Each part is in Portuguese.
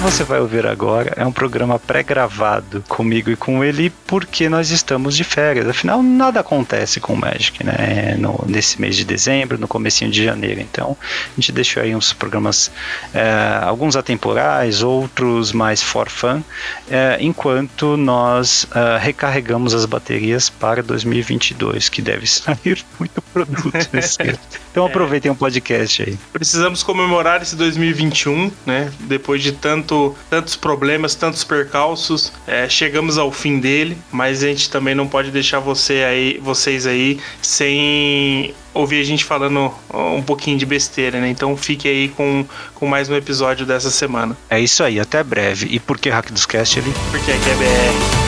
você vai ouvir agora é um programa pré-gravado comigo e com ele porque nós estamos de férias. Afinal, nada acontece com o Magic, né? No, nesse mês de dezembro, no comecinho de janeiro. Então, a gente deixou aí uns programas, é, alguns atemporais, outros mais for fun, é, enquanto nós é, recarregamos as baterias para 2022, que deve sair muito produto nesse ano. Então aproveitem o um podcast aí. Precisamos comemorar esse 2021, né? Depois de tanto, tantos problemas, tantos percalços, é, chegamos ao fim dele, mas a gente também não pode deixar você aí, vocês aí sem ouvir a gente falando um pouquinho de besteira, né? Então fique aí com, com mais um episódio dessa semana. É isso aí, até breve. E por que Hack dos Cast ali? Porque aqui é BR.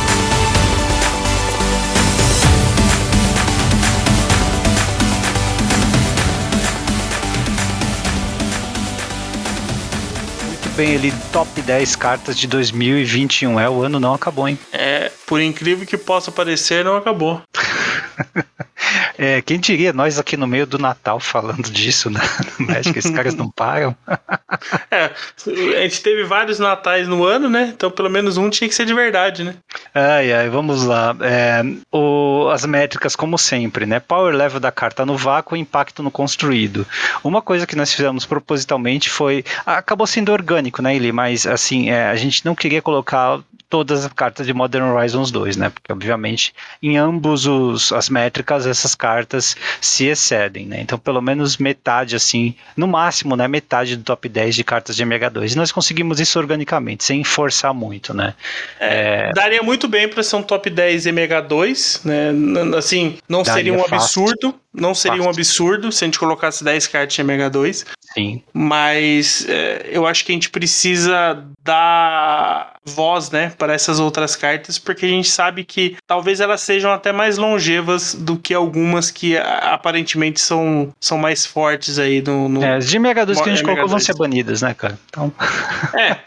Bem ali, top 10 cartas de 2021. É, o ano não acabou, hein? É, por incrível que possa parecer, não acabou. É, quem diria nós aqui no meio do Natal falando disso, né? No México, esses caras não param. É, a gente teve vários natais no ano, né? Então pelo menos um tinha que ser de verdade, né? Ai, ai, vamos lá. É, o, as métricas, como sempre, né? Power level da carta no vácuo e impacto no construído. Uma coisa que nós fizemos propositalmente foi. Acabou sendo orgânico, né, Eli? Mas assim, é, a gente não queria colocar todas as cartas de Modern Horizons 2, né? Porque obviamente em ambos os, as métricas essas cartas se excedem, né? Então pelo menos metade assim, no máximo, né, metade do top 10 de cartas de MH2. E nós conseguimos isso organicamente, sem forçar muito, né? É, é... Daria muito bem para ser um top 10 MH2, né? Assim, não Daria seria um fácil. Não seria fácil. um absurdo se a gente colocasse 10 cartas de MH2. Sim. Mas é, eu acho que a gente precisa dar voz, né, para essas outras cartas, porque a gente sabe que talvez elas sejam até mais longevas do que algumas que aparentemente são, são mais fortes aí no. no é, as de MH2 que a gente MH2. colocou vão ser banidas, né, cara? Então... É.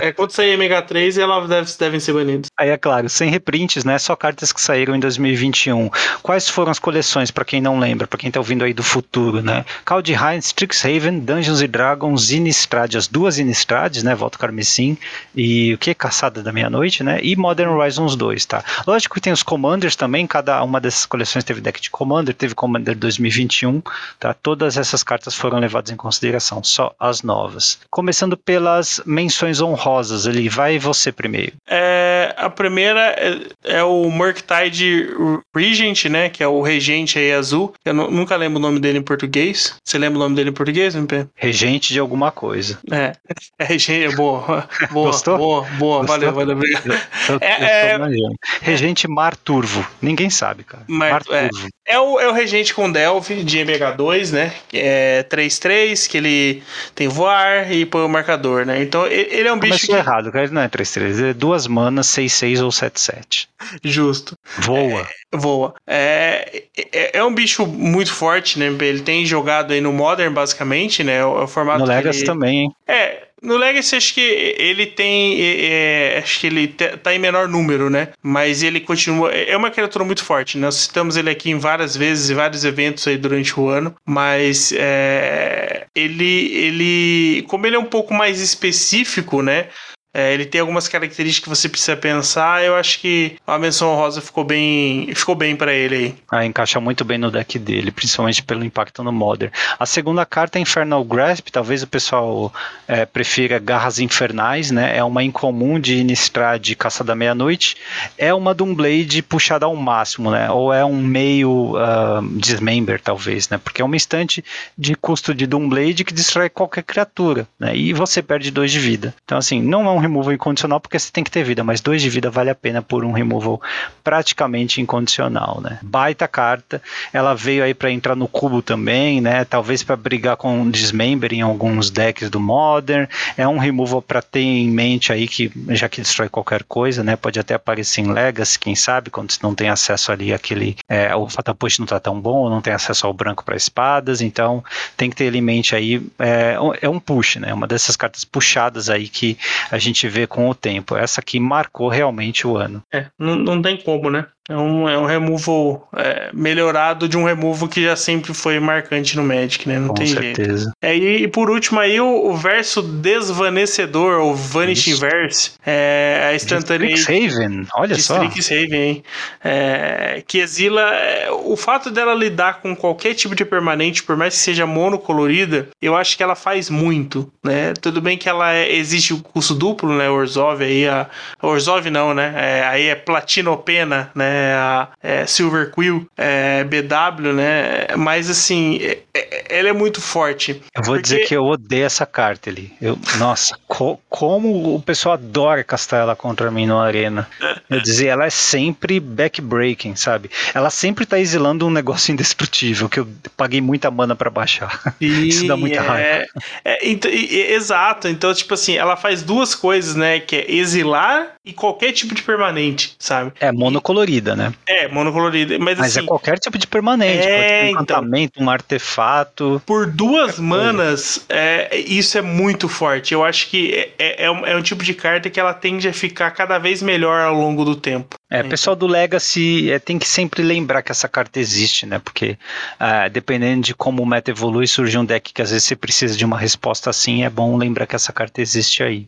É, quando sair MH3, elas deve, devem ser banidas. Aí é claro, sem reprints, né? Só cartas que saíram em 2021. Quais foram as coleções, para quem não lembra, para quem tá ouvindo aí do futuro, né? Kaldheim, Strixhaven, Dungeons Dragons, Innistrad, as duas Innistrades, né? Volta Carmesim e o que? Caçada da Meia-Noite, né? E Modern Horizons 2, tá? Lógico que tem os Commanders também, cada uma dessas coleções teve deck de Commander, teve Commander 2021, tá? Todas essas cartas foram levadas em consideração, só as novas. Começando pelas menções honrosas, ele vai você primeiro. É, a primeira é, é o Murktide Regent, né? Que é o regente aí azul. Eu nunca lembro o nome dele em português. Você lembra o nome dele em português, MP? Regente de alguma coisa. É, é regente, boa. Boa, Gostou? boa, boa, Gostou? valeu, valeu, obrigado. Eu, eu, é, eu é, regente Mar Turvo, ninguém sabe, cara. Mar, Mar é, Turvo. É, o, é o regente com Delve de MH2, né? É 3-3, que ele tem voar e põe o marcador, né? Então ele é um bicho. Começou que... errado, cara. Ele não é 3-3, é duas manas, 6-6 ou 7-7. Justo. Voa. É, voa. É, é, é, um bicho muito forte, né? Ele tem jogado aí no Modern, basicamente, né? O, o formato. No Legacy ele... também, hein? É, no Legacy, acho que ele tem. É, acho que ele tá em menor número, né? Mas ele continua. É uma criatura muito forte. Nós citamos ele aqui em várias vezes, em vários eventos aí durante o ano. Mas é, ele, ele. Como ele é um pouco mais específico, né? É, ele tem algumas características que você precisa pensar. Eu acho que a menção rosa ficou bem, ficou bem para ele aí. Ah, encaixa muito bem no deck dele, principalmente pelo impacto no Modern. A segunda carta é Infernal Grasp. Talvez o pessoal é, prefira Garras Infernais, né? É uma incomum de Innistrad de Caça da Meia-Noite. É uma Doomblade puxada ao máximo, né? Ou é um meio uh, Dismember, talvez, né? Porque é uma instante de custo de Doomblade que destrói qualquer criatura, né? E você perde dois de vida. Então, assim, não é um removal incondicional porque você tem que ter vida, mas dois de vida vale a pena por um removal praticamente incondicional, né? Baita carta, ela veio aí para entrar no cubo também, né? Talvez para brigar com Dismember em alguns decks do Modern. É um removal para ter em mente aí que já que destrói qualquer coisa, né? Pode até aparecer em Legacy, quem sabe, quando você não tem acesso ali aquele é, o Fatal Push não tá tão bom, ou não tem acesso ao branco para espadas, então tem que ter ele em mente aí é, é um push, né? Uma dessas cartas puxadas aí que a gente gente vê com o tempo. Essa aqui marcou realmente o ano. É, não, não tem como, né? É um, é um removal é, melhorado de um removal que já sempre foi marcante no Magic, né? Não Com tem certeza. jeito. É, e, e por último aí o, o verso desvanecedor, ou Vanishing Verse, é a instantânea. Strixhaven, olha de só. Strixhaven, hein? É, que exila. é, o fato dela lidar com qualquer tipo de permanente, por mais que seja monocolorida, eu acho que ela faz muito, né? Tudo bem que ela é, existe o custo duplo, né? Orzhov aí, a. Orzhov não, né? É, aí é Platinopena, né? A é, Silver Quill, é, BW, né? Mas assim, é- é- ela é muito forte. Eu vou Porque- dizer que eu odeio essa carta ali. Eu, nossa, co- como o pessoal adora castar ela contra mim no Arena. Eu dizer, ela é sempre backbreaking, sabe? Ela sempre tá exilando um negócio indestrutível, que eu paguei muita mana pra baixar. Isso dá muita é, raiva. é, ent- e- e- exato. Então, tipo assim, ela faz duas coisas, né? Que é exilar e qualquer tipo de permanente, sabe? É monocolorida, né? É, monocolorida. Mas, Mas assim, é qualquer tipo de permanente. É, um então. encantamento, um artefato. por duas manas, é, isso é muito forte. Eu acho que é, é um, é um tipo de carta que ela tende a ficar cada vez melhor ao longo do tempo. É, pessoal do Legacy é, tem que sempre lembrar que essa carta existe, né? Porque ah, dependendo de como o meta evolui, surge um deck que às vezes você precisa de uma resposta assim, é bom lembrar que essa carta existe aí.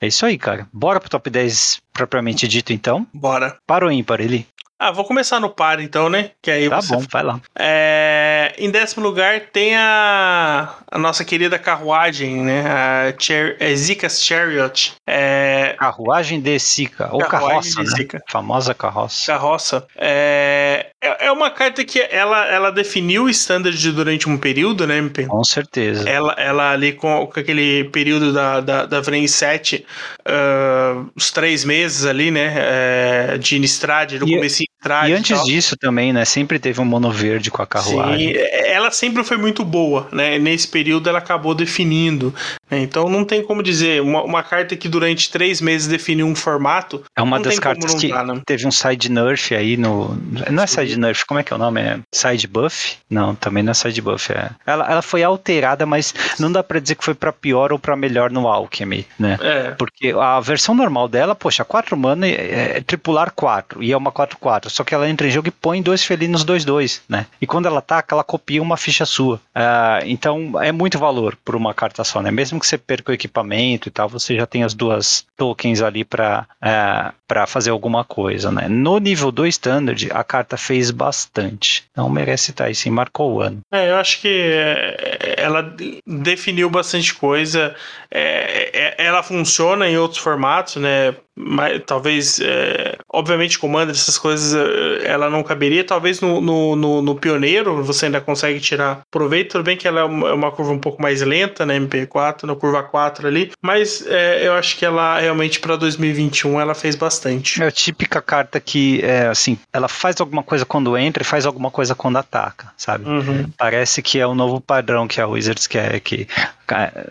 É isso aí, cara. Bora pro top 10 propriamente dito, então. Bora. Para o ímpar, ele. Ah, vou começar no par então, né? Que aí Tá você bom, vai lá. É, em décimo lugar tem a, a nossa querida carruagem, né? A Char é Zika's Chariot. É, Carruagem de Sica, ou Carruagem carroça, né? Sika. Famosa carroça. carroça. É, é é uma carta que ela, ela definiu o standard durante um período, né, MP? Com certeza. Ela, ela ali com, com aquele período da, da, da Vren 7, ah, os três meses ali, né? é, de Innistrad, do E- começo. E antes tal. disso também, né? Sempre teve um mono verde com a carruagem. Sim, ela sempre foi muito boa, né? Nesse período ela acabou definindo. Né? Então não tem como dizer, uma, uma carta que durante três meses definiu um formato. É uma das cartas que dar, né? teve um side nerf aí no. Não é side nerf, como é que é o nome? É side buff? Não, também não é side buff. É. Ela, ela foi alterada, mas não dá pra dizer que foi pra pior ou pra melhor no Alchemy, né? É, Porque a versão normal dela, poxa, 4 mana é, é tripular 4 e é uma 4-4. Só que ela entra em jogo e põe dois felinos 2-2, né? E quando ela ataca, ela copia uma ficha sua. Ah, então é muito valor por uma carta só, né? Mesmo que você perca o equipamento e tal, você já tem as duas tokens ali pra, ah, pra fazer alguma coisa, né? No nível 2 Standard, a carta fez bastante. Então merece estar aí, sim, marcou o ano. é, eu acho que é, ela de- definiu bastante coisa. É, é, ela funciona em outros formatos, né? Mas, talvez, é, obviamente, Commander, essas coisas, é, ela não caberia. Talvez no, no, no, no Pioneiro você ainda consegue tirar proveito. Tudo bem que ela é é uma curva um pouco mais lenta, né? MP4, na curva 4 ali. Mas é, eu acho que ela realmente para 2021 ela fez bastante. É a típica carta que, é, assim, ela faz alguma coisa quando entra e faz alguma coisa quando ataca, sabe? Uhum. Parece que é o novo padrão que a Wizards quer, que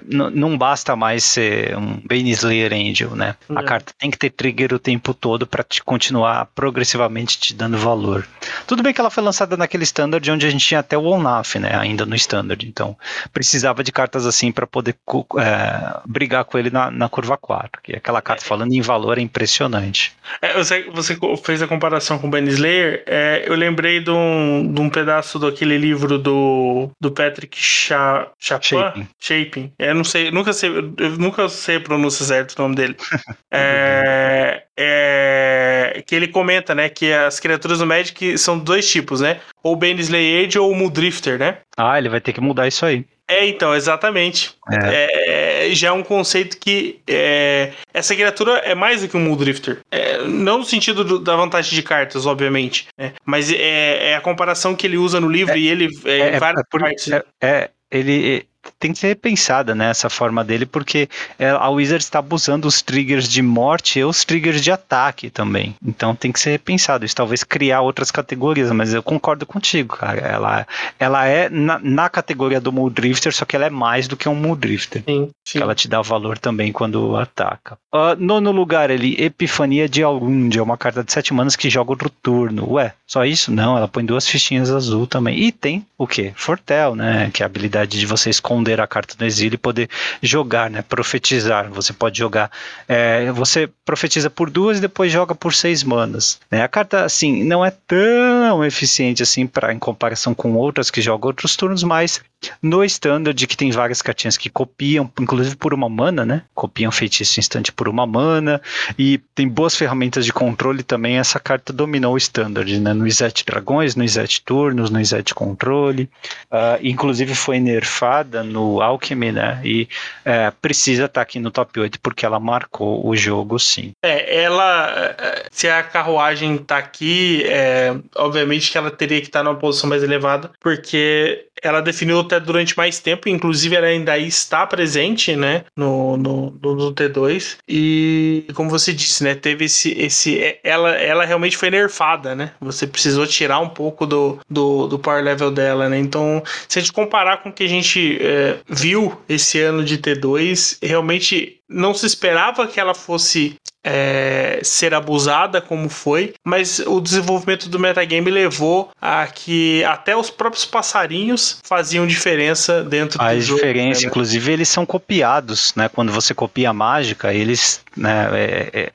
não basta mais ser um Bane Slayer Angel, né? A É. carta tem que ter trigger o tempo todo para te continuar progressivamente te dando valor. Tudo bem que ela foi lançada naquele standard onde a gente tinha até o Onaf, né? Ainda no standard, então precisava de cartas assim para poder é, brigar com ele na, na curva 4, que aquela carta falando em valor é impressionante. É, você, você fez a comparação com o Ben Slayer. é, eu lembrei de um, de um pedaço daquele livro do, do Patrick Cha, Chapin. Shaping. Shaping. É, não sei, nunca sei, eu nunca sei a pronúncia certa do nome dele. é, é, que ele comenta, né, que as criaturas do Magic são dois tipos, né? Ou Ben Slayer ou o Muldrifter, né? Ah, ele vai ter que mudar isso aí. É, então, exatamente. É, já é um conceito que é, essa criatura é mais do que um Muldrifter. É, não no sentido do- da vantagem de cartas, obviamente. né? Mas é, é a comparação que ele usa no livro e ele é, É, várias é por- partes. é- é, ele é, tem que ser repensada né, essa forma dele, porque é, a Wizards está abusando os triggers de morte e os triggers de ataque também. Então tem que ser repensado. Isso talvez criar outras categorias, mas eu concordo contigo, cara. Ela, ela é na, na categoria do Muldrifter, só que ela é mais do que um Muldrifter. Sim, sim. Ela te dá valor também quando ataca. Ah, nono lugar, ele, Epifania de Alundia, uma carta de 7 manas que joga outro turno. Ué, só isso? Não, ela põe duas fichinhas azul também. E tem o quê? Fortel, né? Que é a habilidade de você esconder esconder a carta no exílio e poder jogar, né? Profetizar. Você pode jogar. É, você profetiza por duas e depois joga por seis manas. Né? A carta, assim, não é tão eficiente assim para em comparação com outras que jogam outros turnos, mas no standard que tem várias cartinhas que copiam, inclusive por uma mana, né? Copiam feitiço instante por uma mana e tem boas ferramentas de controle também. Essa carta dominou o standard, né? No Izet Dragões, no Izet Turnos, no Izet Controle. Uh, inclusive foi nerfada no Alchemy, né? E uh, precisa estar tá aqui no top 8 porque ela marcou o jogo, sim. É, ela. Se a carruagem tá aqui, é, obviamente que ela teria que estar tá numa posição mais elevada, porque ela definiu até durante mais tempo, inclusive ela ainda está presente, né, no, no, no, T2. E como você disse, né, teve esse, esse é, ela, ela realmente foi nerfada, né? Você precisou tirar um pouco do, do, do power level dela, né? Então, se a gente comparar com o que a gente é, viu esse ano de T2, realmente não se esperava que ela fosse é, ser abusada como foi, mas o desenvolvimento do metagame levou a que até os próprios passarinhos faziam diferença dentro a do jogo. A diferença, né? inclusive, eles são copiados, né? Quando você copia a mágica, eles, né, é é,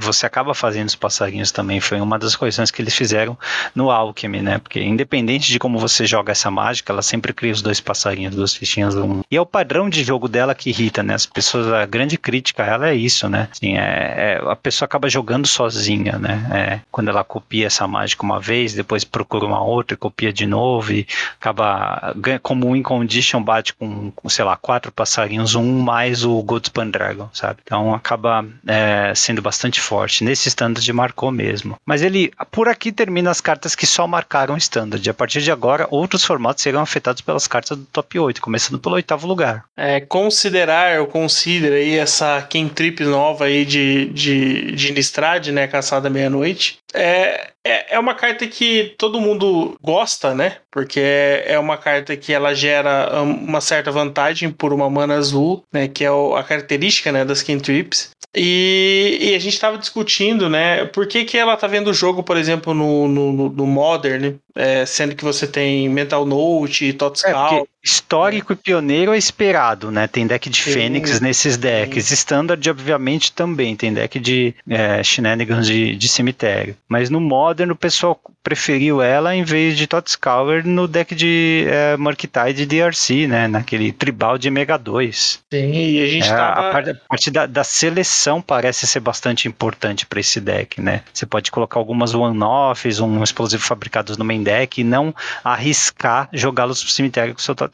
você acaba fazendo os passarinhos também. Foi uma das correções que eles fizeram no Alchemy, né? Porque independente de como você joga essa mágica, ela sempre cria os dois passarinhos, duas fichinhas. Um. E é o padrão de jogo dela que irrita, né? As pessoas, a grande crítica ela é isso, né? Assim, é, é, a pessoa acaba jogando sozinha, né? É, quando ela copia essa mágica uma vez, depois procura uma outra copia de novo e acaba como o Incondition bate com, sei lá, quatro passarinhos, um mais o Goldspan Dragon, sabe? Então acaba é, sendo bastante bastante forte. Nesse standard marcou mesmo. Mas ele, por aqui termina as cartas que só marcaram standard. A partir de agora, outros formatos serão afetados pelas cartas do top 8, começando pelo oitavo lugar. É, considerar, ou considera aí essa Kentrip nova aí de, de, de Innistrad, né, caçada meia-noite. É, é, é uma carta que todo mundo gosta, né? Porque é uma carta que ela gera uma certa vantagem por uma mana azul, né? Que é a característica né, das Kentrips. E, e a gente estava discutindo, né? Por que, que ela tá vendo o jogo, por exemplo, no, no, no Modern, é, sendo que você tem Mental Note e Totscal. É, histórico e pioneiro é esperado, né? Tem deck de sim, Fênix nesses decks. Standard, obviamente, também. Tem deck de é, Shenanigans de, de cemitério. Mas no Modern, o pessoal preferiu ela em vez de Totscour no deck de é, Murktide DRC, né? Naquele tribal de Mega 2. Sim, e a gente é, tava... A parte, a parte da, da, seleção parece ser bastante importante para esse deck, né? Você pode colocar algumas one-offs, um explosivo fabricados no main deck e não arriscar jogá-los pro cemitério com o seu Totscour.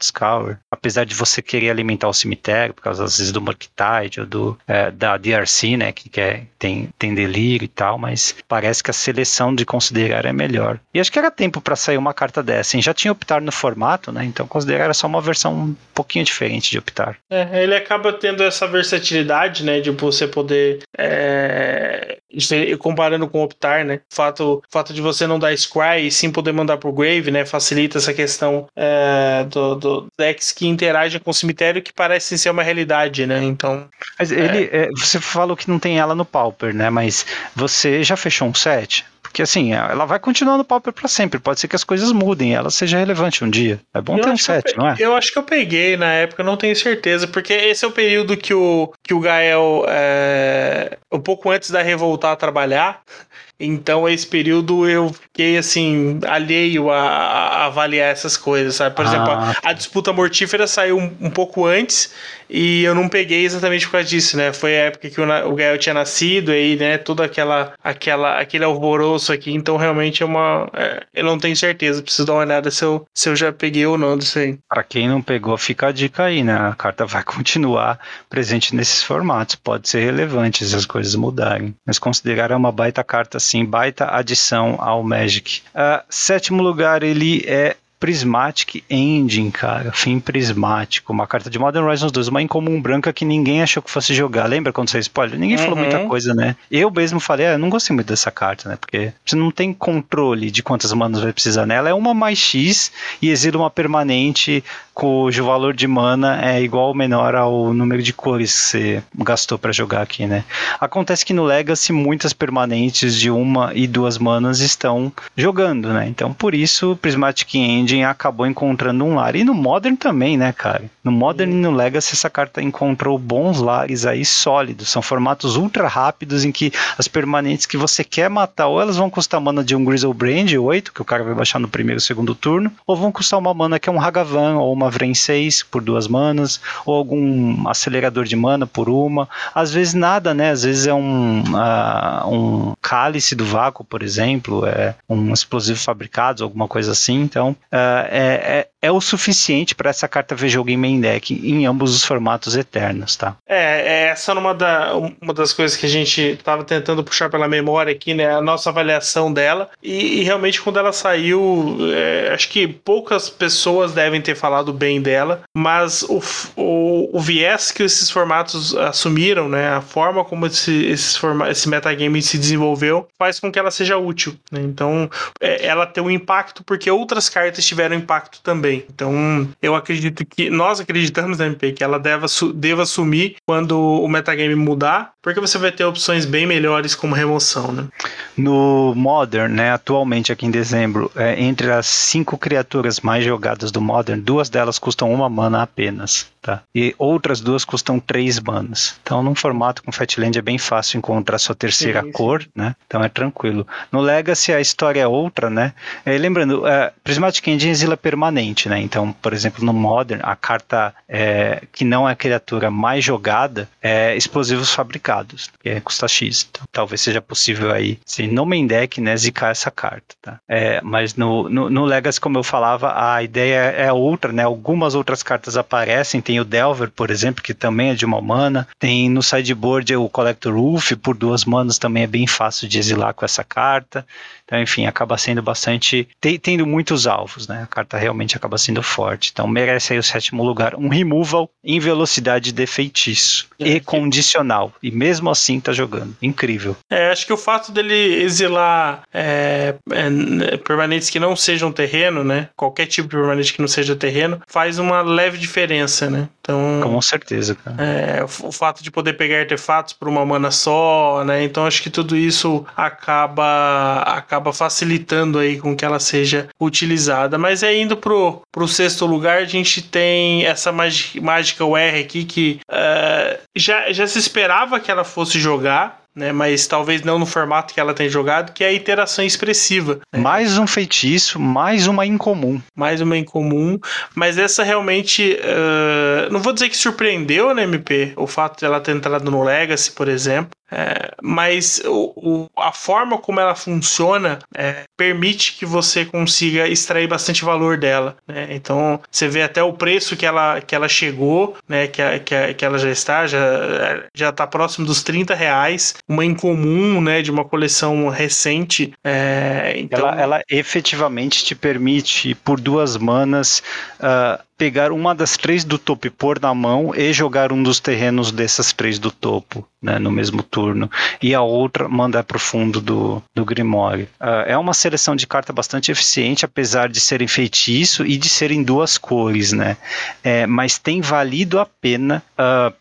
Apesar de você querer alimentar o cemitério, por causa às vezes do Murktide ou do, é, da DRC, né? Que quer, tem, tem delírio e tal, mas parece que a seleção de considerar é melhor. E acho que era tempo para sair uma carta dessa. Hein? Já tinha optar no formato, né? Então considerar só uma versão um pouquinho diferente de optar. É, ele acaba tendo essa versatilidade, né? De você poder. É, comparando com optar, né? O fato, fato de você não dar scry e sim poder mandar pro grave, né? Facilita essa questão é, do, do decks que interagem com o cemitério que parecem ser uma realidade, né? Então. Mas ele. É, você falou que não tem ela no Pauper, né? Mas você já fechou um set? Porque assim, ela vai continuar no Pauper para sempre. Pode ser que as coisas mudem, ela seja relevante um dia. É bom eu ter um set, não é? Eu acho que eu peguei na época, não tenho certeza, porque esse é o período que o, que o Gael, é, um pouco antes da revoltar a trabalhar, então, esse período eu fiquei assim, alheio a, a avaliar essas coisas, sabe? Por ah. exemplo, a, a, disputa mortífera saiu um, um, pouco antes e eu não peguei exatamente por causa disso, né? Foi a época que o, Gael tinha nascido aí, né? Toda aquela, aquela, aquele alvoroço aqui. Então, realmente é uma. É, eu não tenho certeza, preciso dar uma olhada se eu, se eu já peguei ou não disso aí. Pra quem não pegou, fica a dica aí, né? A carta vai continuar presente nesses formatos. Pode ser relevante se as coisas mudarem. Mas considerar uma baita carta assim, baita adição ao Magic. Uh, sétimo lugar, ele é Prismatic Engine, cara. Fim prismático. Uma carta de Modern Horizons 2, uma incomum branca que ninguém achou que fosse jogar. Lembra quando você spoiler? Ninguém uhum. falou muita uhum. coisa, né? Eu mesmo falei, ah, eu não gostei muito dessa carta, né? Porque você não tem controle de quantas manas vai precisar nela. É uma mais X e exila uma permanente cujo valor de mana é igual ou menor ao número de cores que você gastou para jogar aqui, né? Acontece que no Legacy muitas permanentes de uma e duas manas estão jogando, né? Então por isso Prismatic Engine Engine acabou encontrando um lar. E no Modern também, né, cara? No Modern e no Legacy essa carta encontrou bons lares aí sólidos. São formatos ultra rápidos em que as permanentes que você quer matar, ou elas vão custar mana de um Grizzlebrand 8, que o cara vai baixar no primeiro ou segundo turno, ou vão custar uma mana que é um Hagavan, ou uma Vren 6 por duas manas, ou algum acelerador de mana por uma. Às vezes nada, né? Às vezes é um, uh, um cálice do vácuo, por exemplo, é um explosivo fabricado, alguma coisa assim. Então, é, é, o suficiente para essa carta jogo em deck em ambos os formatos eternos, tá? É, é essa é uma, da, uma das coisas que a gente estava tentando puxar pela memória aqui, né? A nossa avaliação dela. E, e realmente, quando ela saiu, é, acho que poucas pessoas devem ter falado bem dela, mas o, o, o viés que esses formatos assumiram, né? A forma como esse, esse, esse metagame se desenvolveu faz com que ela seja útil. Né? Então, é, ela tem um impacto porque outras cartas tiveram impacto também. Então, eu acredito que nós acreditamos na MP que ela deva, deva sumir quando o metagame mudar, porque você vai ter opções bem melhores como remoção, né? No Modern, né, atualmente aqui em dezembro, é, entre as cinco criaturas mais jogadas do Modern, duas delas custam uma mana apenas, tá? E outras duas custam três manas. Então, num formato com Fatland é bem fácil encontrar sua terceira sim, sim. cor, né? Então é tranquilo. No Legacy a história é outra, né? É, lembrando, é, Prismatic Engine exila permanente, né? Então, por exemplo, no Modern, a carta é, que não é criatura mais jogada é explosivos fabricados, que é custa X. Então, talvez seja possível aí, se no main deck, né, zicar essa carta, tá? É, mas no, no, no, Legacy, como eu falava, a ideia é outra, né? Algumas outras cartas aparecem, tem o Delver, por exemplo, que também é de uma mana, tem no sideboard o Collector Roof, por duas manas também é bem fácil de exilar com essa carta. Então, enfim, acaba sendo bastante. tendo muitos alvos, né? A carta realmente acaba sendo forte. Então, merece aí o sétimo lugar. Um removal em velocidade de feitiço é, e condicional. E mesmo assim tá jogando. Incrível. É, acho que o fato dele exilar é, é, permanentes que não sejam terreno, né? Qualquer tipo de permanente que não seja terreno, faz uma leve diferença, né? Então. Com certeza, cara. É, o, o fato de poder pegar artefatos por uma mana só, né? Então acho que tudo isso acaba. acaba acaba facilitando aí com que ela seja utilizada. Mas é indo pro, pro sexto lugar, a gente tem essa mágica UR aqui que uh, já, já se esperava que ela fosse jogar, né? Mas talvez não no formato que ela tem jogado, que é a interação expressiva. Né? Mais um feitiço, mais uma incomum. Mais uma incomum, mas essa realmente, uh, não vou dizer que surpreendeu, né, MP? O fato de ela ter entrado no Legacy, por exemplo, é, mas o, o, a forma como ela funciona é, permite que você consiga extrair bastante valor dela. Né? Então você vê até o preço que ela, que ela chegou, né? que, a, que, a, que ela já está, já já está próximo dos 30 reais, uma incomum né? de uma coleção recente. É, então... ela, ela efetivamente te permite, por duas manas, uh, pegar uma das três do topo e pôr na mão e jogar um dos terrenos dessas três do topo, né, no mesmo turno, e a outra mandar para o fundo do, do Grimório. Uh, é uma seleção de carta bastante eficiente, apesar de serem feitiço e de serem duas cores, né? É, mas tem valido a pena uh,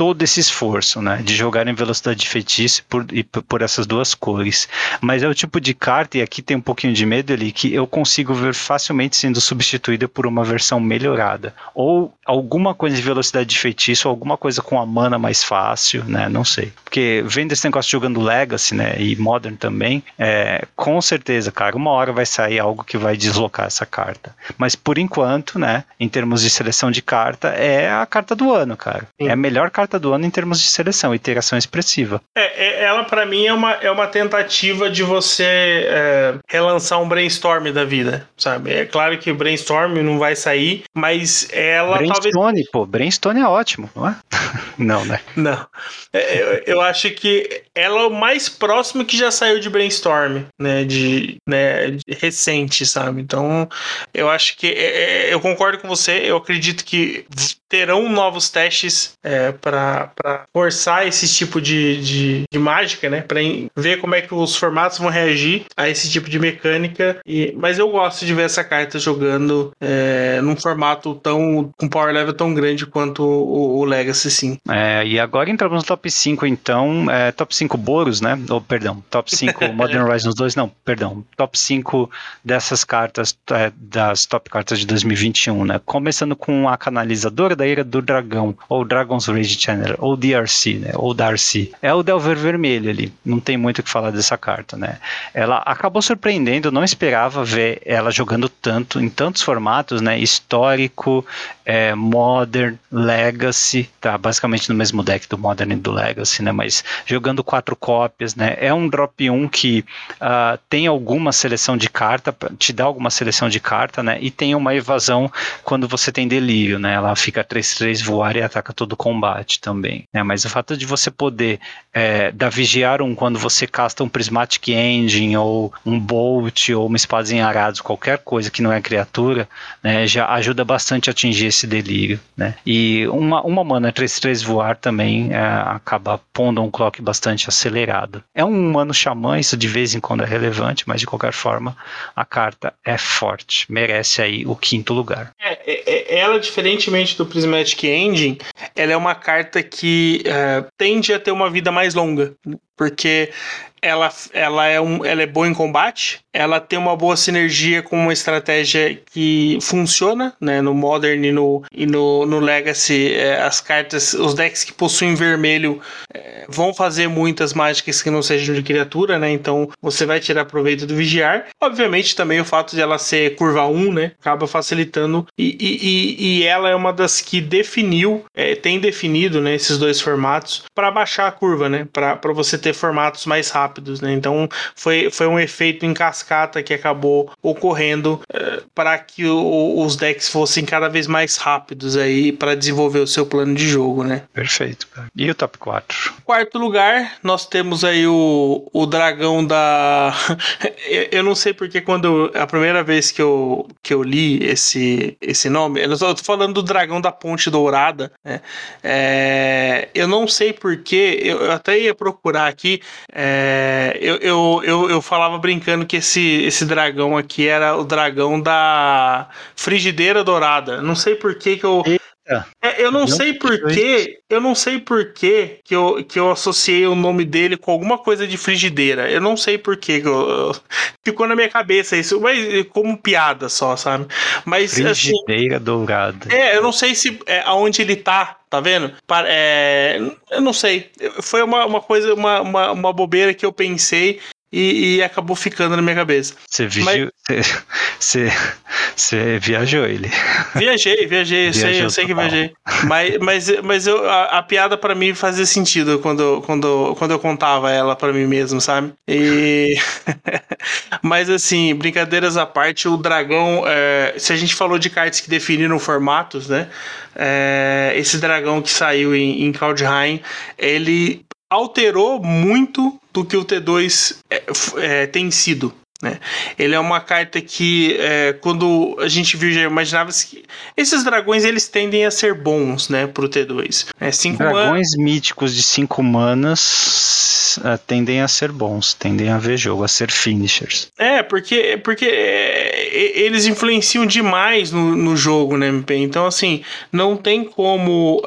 todo esse esforço, né, de jogar em velocidade de feitiço por, e por essas duas cores. Mas é o tipo de carta, e aqui tem um pouquinho de medo ali, que eu consigo ver facilmente sendo substituída por uma versão melhorada. Ou alguma coisa de velocidade de feitiço, alguma coisa com a mana mais fácil, né, não sei. Porque vendo esse negócio jogando Legacy, né, e Modern também, é, com certeza, cara, uma hora vai sair algo que vai deslocar essa carta. Mas por enquanto, né, em termos de seleção de carta, é a carta do ano, cara. Sim. É a melhor carta do ano em termos de seleção, iteração expressiva. É, é ela para mim é uma, é uma tentativa de você é, relançar um brainstorm da vida, sabe? É claro que o brainstorm não vai sair, mas ela Brainstorm, talvez... pô, brainstorm é ótimo, não é? não, né? Não. É, eu, eu acho que ela é o mais próximo que já saiu de brainstorm, né? De, né, de recente, sabe? Então, eu acho que é, é eu concordo com você, eu acredito que terão novos testes é, para forçar esse tipo de, de, de mágica, né? Para ver como é que os formatos vão reagir a esse tipo de mecânica. E, mas eu gosto de ver essa carta jogando é, num formato tão com power level tão grande quanto o, o Legacy, sim. É, e agora entramos no top 5, então. É, top 5 5 Boros, né? Ou, perdão, top 5 Modern Horizons 2, não, perdão, top 5 dessas cartas, é, das top cartas de 2021, né? Começando com a canalizadora da Ira do Dragão, ou Dragon's Rage Channel, ou DRC, né? Ou Darcy. É o Delver Vermelho ali, não tem muito o que falar dessa carta, né? Ela acabou surpreendendo, não esperava ver ela jogando tanto, em tantos formatos, né? Histórico, é, Modern, Legacy, tá basicamente no mesmo deck do Modern e do Legacy, né? Mas jogando quatro cópias, né? É um drop 1 que uh, tem alguma seleção de carta, te dá alguma seleção de carta, né? E tem uma evasão quando você tem delírio, né? Ela fica 3-3 voar e ataca todo o combate também, né? Mas o fato de você poder é, dar vigiar um quando você casta um Prismatic Engine ou um Bolt ou uma espada em arados, qualquer coisa que não é criatura, né? Já ajuda bastante a atingir esse delírio, né? E uma, uma mana 3-3 voar também é, acaba pondo um clock bastante acelerado. É um humano xamã, isso de vez em quando é relevante, mas de qualquer forma a carta é forte, merece aí o quinto lugar. É, é, é ela, diferentemente do Prismatic Engine, ela é uma carta que é, tende a ter uma vida mais longa, porque ela, ela, é um, ela é boa em combate, ela tem uma boa sinergia com uma estratégia que funciona, né? No Modern e no, e no, no Legacy, é, as cartas, os decks que possuem vermelho é, vão fazer muitas mágicas que não sejam de criatura, né? Então você vai tirar proveito do Vigiar. Obviamente também o fato de ela ser curva 1, né? Acaba facilitando. E, e, e ela é uma das que definiu, é, tem definido, né? Esses dois formatos para baixar a curva, né? Para você ter formatos mais rápidos rápidos, né? Então foi, foi um efeito em cascata que acabou ocorrendo uh, para que o, os decks fossem cada vez mais rápidos aí para desenvolver o seu plano de jogo, né? Perfeito. Cara. E o top 4? Quarto lugar, nós temos aí o, o dragão da. eu não sei porque quando a primeira vez que eu, que eu li esse, esse nome, eu tô falando do dragão da Ponte Dourada, né? É, eu não sei porque, eu até ia procurar aqui. É, eu, eu, eu, eu, falava brincando que esse, esse dragão aqui era o dragão da frigideira dourada. Não sei por que, que eu. É, eu não sei por que, eu não sei por que eu, que eu associei o nome dele com alguma coisa de frigideira. Eu não sei por que ficou na minha cabeça isso, mas como piada só, sabe? Mas assim, frigideira assim, dourada. É, eu não sei se é, aonde ele tá, tá vendo? É, eu não sei. Foi uma, uma coisa, uma, uma, uma bobeira que eu pensei e, e, acabou ficando na minha cabeça. Você você viajou ele. Viajei, viajei, eu sei, eu sei que viajei. Mas, mas, mas eu, a, a piada para mim fazia sentido quando, quando, quando eu contava ela para mim mesmo, sabe? E mas assim, brincadeiras à parte, o dragão, é, se a gente falou de cartas que definiram formatos, né? É, esse dragão que saiu em, em Kaldheim, ele alterou muito do que o T2 é, é, tem sido. Né? Ele é uma carta que, é, quando a gente viu, já imaginava que esses dragões eles tendem a ser bons né, pro T2. É, cinco dragões man... míticos de 5 manas uh, tendem a ser bons, tendem a ver jogo, a ser finishers. É, porque, porque é, eles influenciam demais no, no jogo, né, MP? Então, assim, não tem como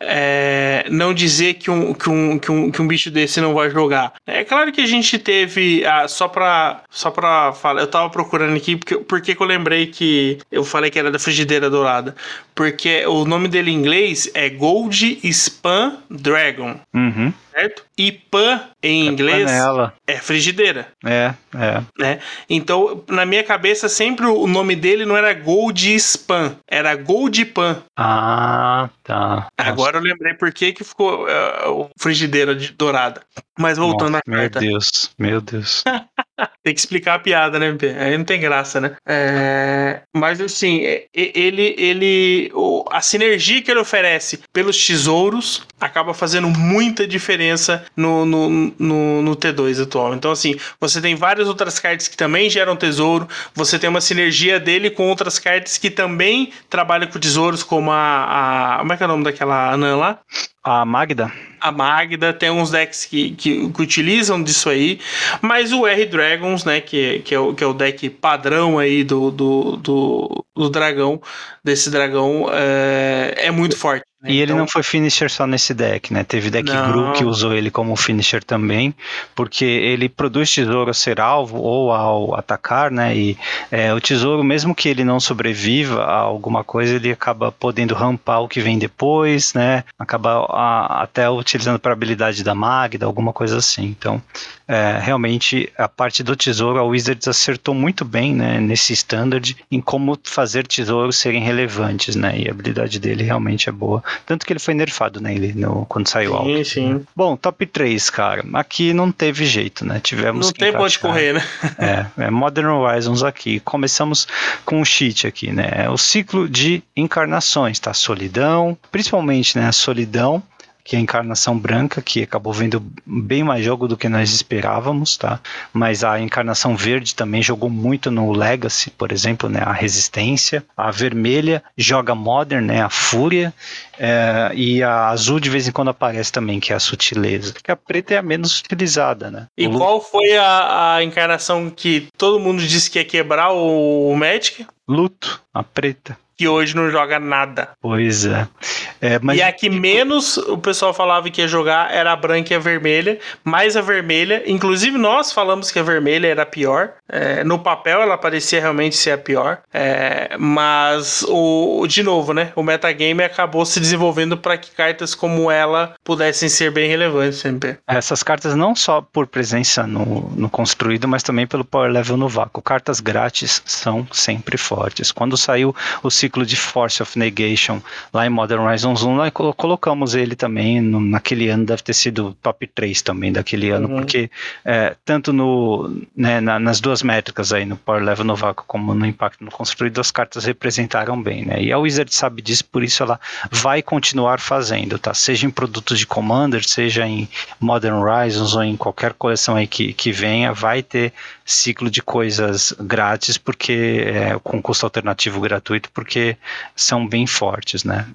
é, não dizer que um, que, um, que, um, que um bicho desse não vai jogar. É claro que a gente teve. Ah, só pra, só pra falar, eu tava procurando aqui porque, porque que eu lembrei que eu falei que era da frigideira dourada. Porque o nome dele em inglês é Gold Spam Dragon. Uhum certo? E pan em é inglês panela. é frigideira. É, é. Né? Então, na minha cabeça, sempre o nome dele não era Gold Spam, era Gold Pan. Ah, tá. Agora Nossa. eu lembrei por que, que ficou uh, frigideira de dourada. Mas voltando Nossa, à carta. Meu Deus, meu Deus. tem que explicar a piada, né, MP? Aí não tem graça, né? É... Mas assim, ele, ele, a sinergia que ele oferece pelos tesouros acaba fazendo muita diferença no, no, no, no T2 atual. Então, assim, você tem várias outras cartas que também geram tesouro, você tem uma sinergia dele com outras cartas que também trabalham com tesouros, como a. a como é que é o nome daquela anã lá? A Magda? A Magda tem uns decks que, que, que, utilizam disso aí, mas o R Dragons, né, que, que, é o, que é o deck padrão aí do, do, do, do dragão, desse dragão, é, é muito forte. Né? E ele então... não foi finisher só nesse deck, né? Teve deck não. Gru que usou ele como finisher também, porque ele produz tesouro a ser alvo ou ao atacar, né? E é, o tesouro, mesmo que ele não sobreviva a alguma coisa, ele acaba podendo rampar o que vem depois, né? Acaba a, até utilizando para habilidade da Magda, alguma coisa assim. Então, é, realmente, a parte do tesouro, a Wizards acertou muito bem, né? Nesse standard, em como fazer tesouros serem relevantes, né? E a habilidade dele realmente é boa. Tanto que ele foi nerfado, né? Ele, no, quando saiu alto. Sim, sim. Bom, top 3, cara. Aqui não teve jeito, né? Tivemos. Não tem pode correr, né? é, é, Modern Horizons aqui. Começamos com um cheat aqui, né? O ciclo de encarnações, tá? Solidão, principalmente, né? A solidão que é a encarnação branca, que acabou vendo bem mais jogo do que nós esperávamos, tá? Mas a encarnação verde também jogou muito no Legacy, por exemplo, né? A resistência. A vermelha joga Modern, né? A fúria. É, e a azul de vez em quando aparece também, que é a sutileza. Que a preta é a menos utilizada, né? E o qual foi a, a encarnação que todo mundo disse que ia quebrar o, o Magic? Luto, a preta que hoje não joga nada. Pois é. é mas... E a que menos o pessoal falava que ia jogar era a branca e a vermelha, mais a vermelha. Inclusive nós falamos que a vermelha era a pior. É, no papel ela parecia realmente ser a pior. É, mas, o, de novo, né? O metagame acabou se desenvolvendo para que cartas como ela pudessem ser bem relevantes sempre. Essas cartas não só por presença no, no construído, mas também pelo power level no vácuo. Cartas grátis são sempre fortes. Quando saiu o ciclo de Force of Negation lá em Modern Horizons 1, nós colocamos ele também no, naquele ano, deve ter sido top 3 também daquele ano, uhum. porque é, tanto no, né, na, nas duas métricas aí, no Power Level no vácuo como no impacto no construído, as cartas representaram bem, né? E a Wizard sabe disso, por isso ela vai continuar fazendo, tá? Seja em produtos de Commander, seja em Modern Horizons ou em qualquer coleção aí que, que venha, vai ter ciclo de coisas grátis, porque é, com custo alternativo gratuito, porque são bem fortes, né?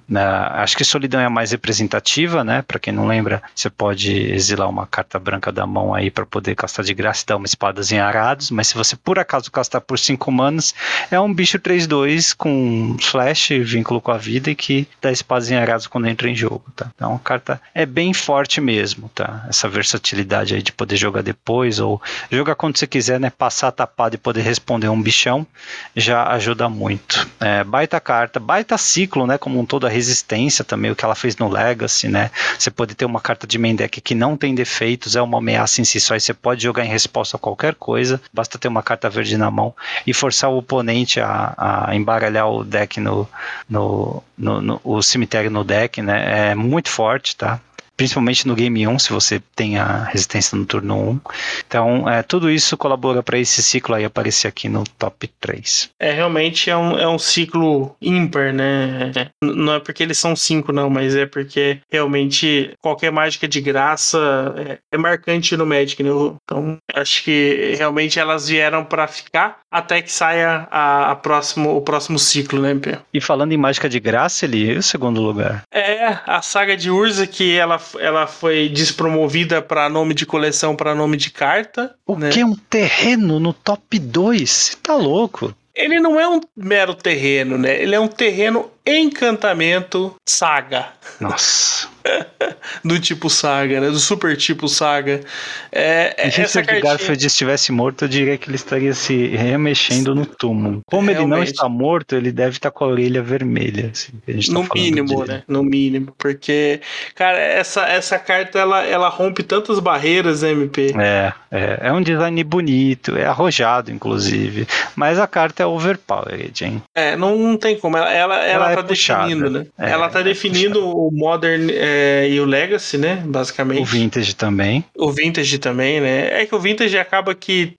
acho que Solidão é a mais representativa, né? Para quem não lembra, você pode exilar uma carta branca da mão aí para poder castar de graça e dar uma espada em arados, mas se você por acaso castar por 5 manas, é um bicho 3-2 com flash, vínculo com a vida e que dá espadas em arados quando entra em jogo, tá? Então a carta é bem forte mesmo, tá? Essa versatilidade aí de poder jogar depois ou jogar quando você quiser, né? Né, passar tapado e poder responder um bichão, já ajuda muito. É, baita carta, baita ciclo, né, como um todo, a resistência também, o que ela fez no Legacy, né, você pode ter uma carta de main deck que não tem defeitos, é uma ameaça em si só, e você pode jogar em resposta a qualquer coisa, basta ter uma carta verde na mão e forçar o oponente a, a embaralhar o deck no, no, no, no, o cemitério no deck, né, é muito forte, tá, principalmente no game 1, se você tem a resistência no turno 1. Então, é, tudo isso colabora para esse ciclo aí aparecer aqui no top 3. É, realmente é um, é um ciclo ímpar, né? Não é porque eles são 5, não, mas é porque realmente qualquer mágica de graça é, é marcante no Magic, né? Então, acho que realmente elas vieram para ficar até que saia a, a, próximo, o próximo ciclo, né, Pê? E falando em mágica de graça, ele é o segundo lugar. É, a saga de Urza, que ela ela foi despromovida para nome de coleção para nome de carta. O né? que é um terreno no top 2? Tá louco. Ele não é um mero terreno, né? Ele é um terreno encantamento saga. Nossa. do tipo saga, né? Do super tipo saga. É, é se essa cartinha... Garfield estivesse morto, eu diria que ele estaria se remexendo no túmulo. Como Realmente. ele não está morto, ele deve estar com a orelha vermelha. Assim, tá no mínimo, né? No mínimo. Porque, cara, essa, essa carta ela, ela rompe tantas barreiras, né, MP? É, é, é um design bonito, é arrojado, inclusive. Mas a carta é overpowered, hein? É, não, não tem como. Ela, ela, ela, ela é tá puxada. definindo, né? É, ela tá é definindo puxada. o Modern. É, e o Legacy, né? Basicamente. O Vintage também. O Vintage também, né? É que o Vintage acaba que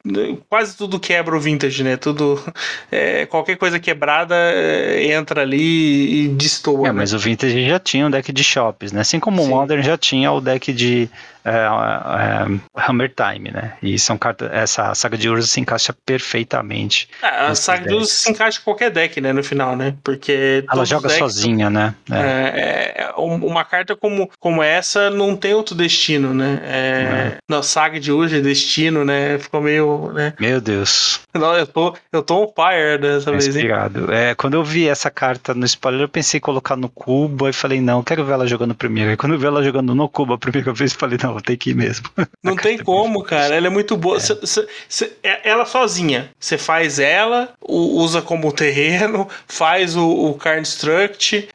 quase tudo quebra o Vintage, né? Tudo. É, qualquer coisa quebrada é, entra ali e destoa. É, né? mas o Vintage já tinha um deck de shops, né? Assim como Sim. o Modern já tinha o deck de é, é, Hammer Time, né? E são cartas. Essa saga de Urza se encaixa perfeitamente. É, a saga de Urza se encaixa em qualquer deck, né? No final, né? Porque ela joga sozinha, né? É. É, é, uma carta como, como essa não tem outro destino, né? É, Na saga de hoje, destino, né? Ficou meio. Né? Meu Deus. Não, eu tô, eu tô on fire dessa vez, inspirado. É, quando eu vi essa carta no spoiler, eu pensei em colocar no cubo, aí falei, não, quero ver ela jogando primeiro. Aí quando eu vi ela jogando no cubo a primeira vez, eu falei, não, vou ter que ir mesmo. Não tem como, cara. Ela é muito boa. Cê, cê, cê, ela sozinha. Você faz ela, usa como terreno, faz o, o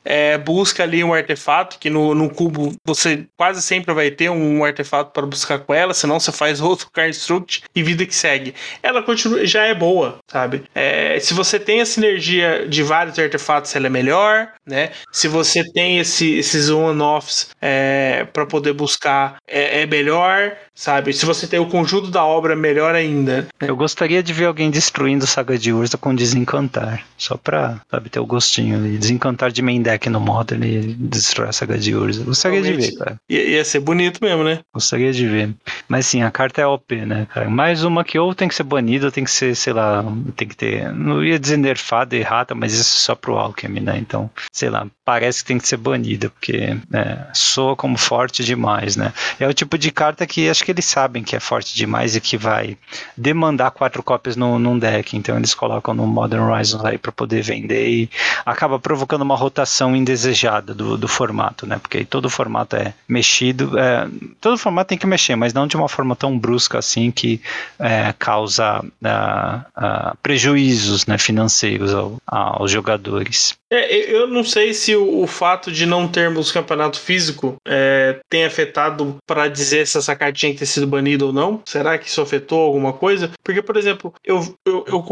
é, busca ali um artefato, que no, no cubo você quase sempre vai ter um artefato para buscar com ela, senão você faz outro Construct e vida que segue. Ela continua, já é boa, sabe? É, se você tem a sinergia de vários artefatos, ela é melhor, né? Se você tem esse, esses on-offs é, para poder buscar, é, é melhor, sabe? Se você tem o conjunto da obra, melhor ainda. Eu gostaria de ver alguém destruindo Saga de Urza com Desencantar, só pra, sabe, ter o gostinho ali. Desencantar de main deck no Modern e destruir a Saga de Urza. Gostaria Realmente, de ver, cara. Ia, ia, ser bonito mesmo, né? Gostaria de ver. Mas sim, a carta é OP, né, cara? Mais uma que ou tem que ser banida, ou tem que ser, sei lá, tem que ter. Não ia dizer nerfada, errada, mas isso é só pro Alchemy, né? Então, sei lá, parece que tem que ser banida, porque né, soa como forte demais, né? É o tipo de carta que acho que eles sabem que é forte demais e que vai demandar quatro cópias no, num deck, então eles colocam no Modern Horizons aí para poder vender e acaba provocando uma rotação indesejada do, do formato, né? Porque todo formato é mexido, é, todo formato tem que mexer, mas não de uma forma tão brusca assim que é, causa uh, uh, prejuízos né, financeiros ao, aos jogadores. É, eu não sei se o, o, fato de não termos campeonato físico é, tem afetado para dizer se essa carta tinha que ter sido banida ou não. Será que isso afetou alguma coisa? Porque, por exemplo, eu, eu, eu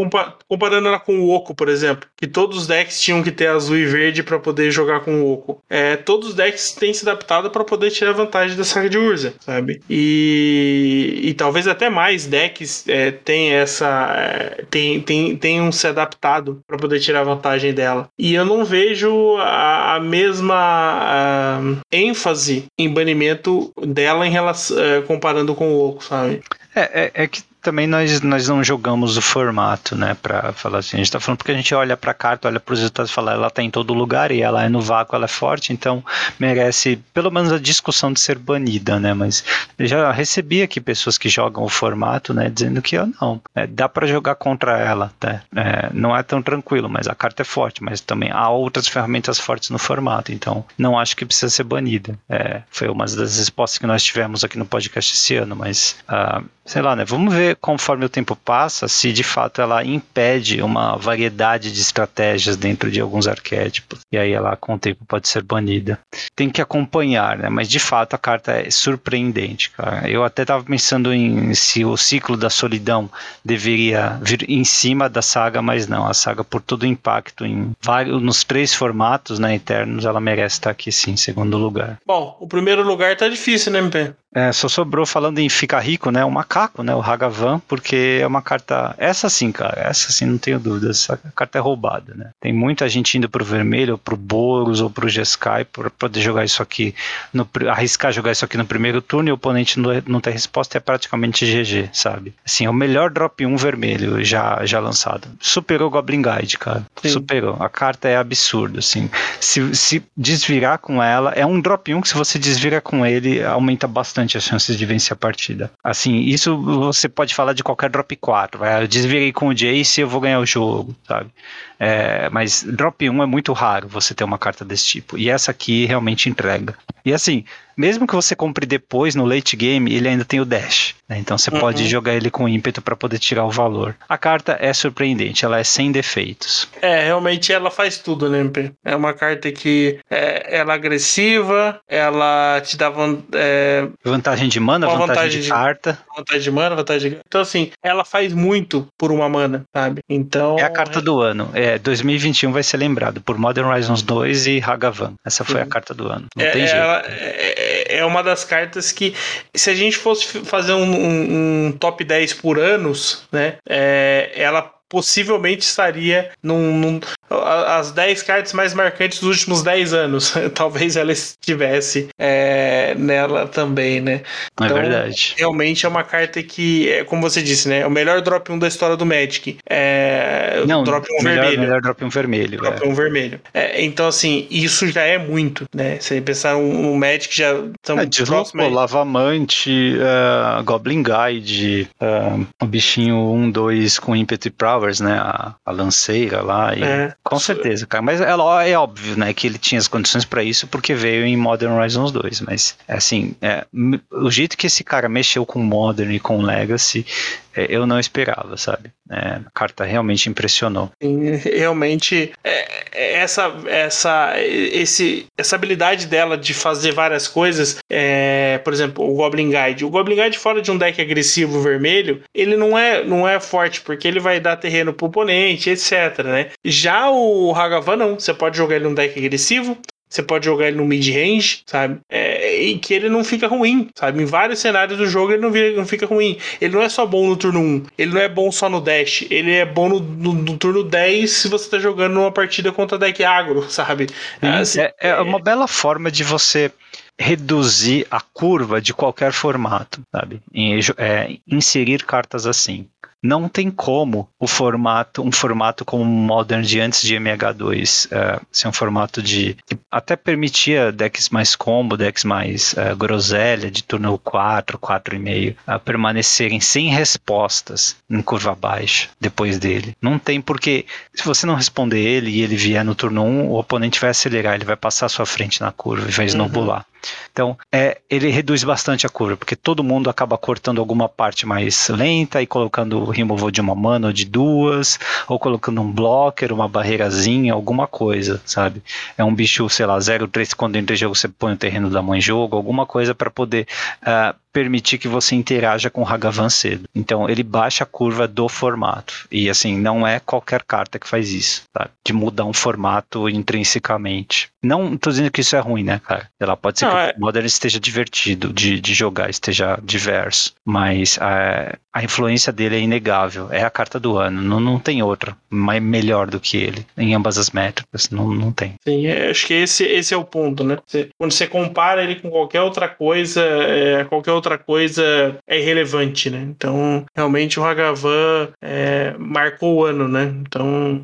comparando ela com o Oco, por exemplo, que todos os decks tinham que ter azul e verde para poder jogar com o Oco. É, todos os decks têm se adaptado para poder tirar vantagem da saga de Urza, sabe? E, e talvez até mais decks é, tem essa. É, tem, tem, tenham se adaptado para poder tirar vantagem dela. E eu não vejo a, a mesma a, ênfase em banimento dela em relação é, comparando com o Oco, sabe? É, é, é, que também nós, nós não jogamos o formato, né, para falar assim. A gente está falando porque a gente olha para a carta, olha para os resultados e fala, ela está em todo lugar e ela é no vácuo, ela é forte, então merece pelo menos a discussão de ser banida, né? Mas eu já recebi aqui pessoas que jogam o formato, né, dizendo que eu não, é, dá para jogar contra ela, né? É, não é tão tranquilo, mas a carta é forte, mas também há outras ferramentas fortes no formato, então não acho que precisa ser banida. É, foi uma das respostas que nós tivemos aqui no podcast esse ano, mas uh, sei lá, né? Vamos ver conforme o tempo passa se de fato ela impede uma variedade de estratégias dentro de alguns arquétipos. E aí ela com o tempo pode ser banida. Tem que acompanhar, né? Mas de fato a carta é surpreendente, cara. Eu até estava pensando em se o ciclo da solidão deveria vir em cima da saga, mas não. A saga, por todo o impacto em vários, nos três formatos, né, eternos, ela merece estar aqui sim, em segundo lugar. Bom, o primeiro lugar tá difícil, né, MP? É, só sobrou falando em ficar rico, né? O macaco, né? O Hagavan, porque é uma carta. Essa sim, cara. Essa sim, não tenho dúvidas. Essa carta é roubada, né? Tem muita gente indo pro vermelho, ou pro Boros, ou pro Jeskai, para poder jogar isso aqui, no, arriscar jogar isso aqui no primeiro turno e o oponente não, não ter resposta é praticamente GG, sabe? Assim, é o melhor drop 1 vermelho já, já lançado. Superou o Goblin Guide, cara. Sim. Superou. A carta é absurda, assim. Se, se desvirar com ela, é um drop 1 que se você desvira com ele, aumenta bastante bastante as chances de vencer a partida. Assim, isso você pode falar de qualquer drop 4. Eu desvirei com o Jace e eu vou ganhar o jogo, sabe? É, mas drop 1 é muito raro você ter uma carta desse tipo. E essa aqui realmente entrega. E assim, mesmo que você compre depois no late game, ele ainda tem o dash. Né? Então você uhum. pode jogar ele com ímpeto para poder tirar o valor. A carta é surpreendente, ela é sem defeitos. É, realmente ela faz tudo, né, MP? É uma carta que é, ela é agressiva, ela te dá é, vantagem de mana, vantagem, vantagem, de, carta. Vantagem de mana, vantagem de. Então, assim, ela faz muito por uma mana, sabe? Então. É a carta do ano. É, 2021 vai ser lembrado por Modern Horizons 2 e Hagavan. Essa foi a carta do ano. Não é, tem jeito. Ela, é, é uma das cartas que, se a gente fosse fazer um, um, um top 10 por anos, né? É, ela possivelmente estaria num, num, as 10 cartas mais marcantes dos últimos 10 anos. Talvez ela estivesse é, nela também, né? É então, é verdade. Realmente é uma carta que, é, como você disse, né? É o melhor drop 1 da história do Magic. É, Não, drop 1 melhor, vermelho. Melhor drop 1 vermelho. Drop 1 vermelho. então, assim, isso já é muito, né? Se pensar no Magic, já estamos é, próximos. Lavamante, uh, Goblin Guide, uh, o bichinho 1, 2 com ímpeto e powers, né? A, a lanceira lá. E, é. Com certeza, cara. Mas é, é óbvio, né? Que ele tinha as condições para isso porque veio em Modern Horizons 2. Mas, assim, é, o jeito que esse cara mexeu com Modern e com Legacy é, eu não esperava, sabe? É, a carta realmente impressionou. Sim, realmente, é, é, essa, essa, esse, essa habilidade dela de fazer várias coisas, é, por exemplo, o Goblin Guide. O Goblin Guide, fora de um deck agressivo vermelho, ele não é, não é forte, porque ele vai dar terreno pro oponente, etc. Né? Já o Hagavan, não. Você pode jogar ele num deck agressivo, você pode jogar ele no mid-range, sabe? É, e que ele não fica ruim, sabe? Em vários cenários do jogo ele não, vira, não, fica ruim. Ele não é só bom no turno 1, ele não é bom só no dash, ele é bom no, no, no turno 10 se você tá jogando numa partida contra deck agro, sabe? Assim, é, é uma bela forma de você reduzir a curva de qualquer formato, sabe? É, inserir cartas assim não tem como o formato, um formato como o Modern de antes de MH2 uh, é, ser um formato de que até permitia decks mais combo, decks mais uh, groselha, de turno 4, 4,5, uh, permanecerem sem respostas em curva baixa depois dele. Não tem porque se você não responder ele e ele vier no turno 1, o oponente vai acelerar, ele vai passar à sua frente na curva e vai snowballar. Uhum. Então, é, ele reduz bastante a curva, porque todo mundo acaba cortando alguma parte mais lenta e colocando removal de uma mana ou de duas, ou colocando um blocker, uma barreirazinha, alguma coisa, sabe? É um bicho, sei lá, 0,3 quando entra em jogo você põe o terreno da mãe em jogo, alguma coisa para poder uh, permitir que você interaja com o Hagavan cedo. Então ele baixa a curva do formato. E assim, não é qualquer carta que faz isso, tá? De mudar um formato intrinsecamente. Não tô dizendo que isso é ruim, né, cara? Ela pode ser não, que é... o Modern esteja divertido de, de jogar, esteja diverso. Mas a, a influência dele é inegável. É a carta do ano. Não, não tem outra mais, melhor do que ele. Em ambas as métricas. Não, não tem. Sim, é, acho que esse, esse é o ponto, né? Você, quando você compara ele com qualquer outra coisa, é, qualquer outra coisa é irrelevante, né? Então, realmente o Hagavan é, marcou o ano, né? Então.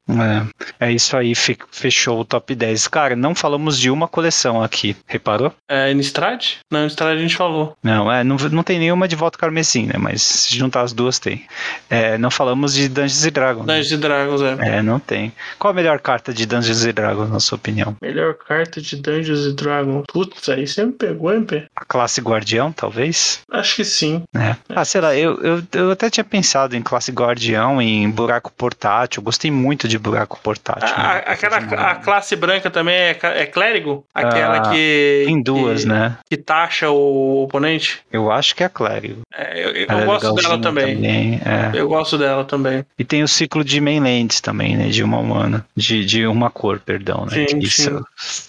É, é isso aí, fechou o top 10. Cara, não falamos de uma coleção aqui, reparou? É Innistrad? Não, Innistrad a gente falou. Não, é, não, não tem nenhuma de volta carmesim, né? Mas se juntar as duas, tem. É, não falamos de Dungeons e Dragons. Né? Dungeons e Dragons, é. É, não tem. Qual a melhor carta de Dungeons e Dragons, na sua opinião? Melhor carta de Dungeons e Dragons. Putz, aí você me pegou, MP. A classe Guardião, talvez? Acho que sim. É. Ah, sei lá, eu, eu, eu até tinha pensado em classe guardião, em buraco portátil. Gostei muito de buraco portátil. A, né? Aquela a classe branca também é, é clérigo? Aquela ah, que. Tem duas, que, né? Que taxa o oponente? Eu acho que é clérigo. É, eu, eu, eu é gosto dela também. também é. Eu gosto dela também. E tem o ciclo de mainlands também, né? De uma humana. De, de uma cor, perdão, né? Sim, sim.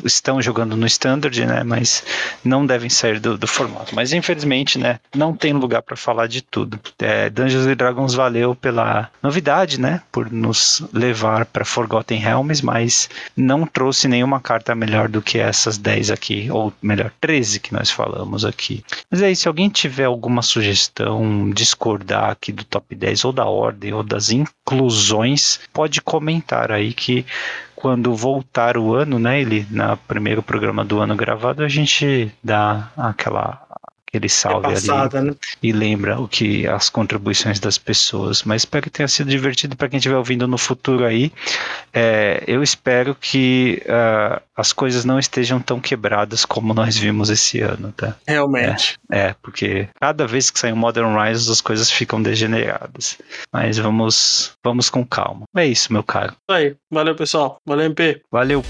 estão jogando no standard, né? Mas não devem sair do, do formato. Mas infelizmente né, não tem lugar para falar de tudo. É, Dungeons Dragons valeu pela novidade, né, por nos levar para Forgotten Realms, mas não trouxe nenhuma carta melhor do que essas 10 aqui, ou melhor, 13 que nós falamos aqui. Mas aí, se alguém tiver alguma sugestão, discordar aqui do top 10 ou da ordem ou das inclusões, pode comentar aí que quando voltar o ano, né, ele na primeiro programa do ano gravado, a gente dá aquela aquele salve é passada, ali né? e lembra o que as contribuições das pessoas. Mas espero que tenha sido divertido para quem estiver ouvindo no futuro aí. É, eu espero que uh, as coisas não estejam tão quebradas como nós vimos esse ano, tá? Realmente. É, é porque cada vez que sai um Modern Rise as coisas ficam degeneradas. Mas vamos, vamos com calma. É isso, meu caro. Aí, valeu pessoal. Valeu MP. Valeu.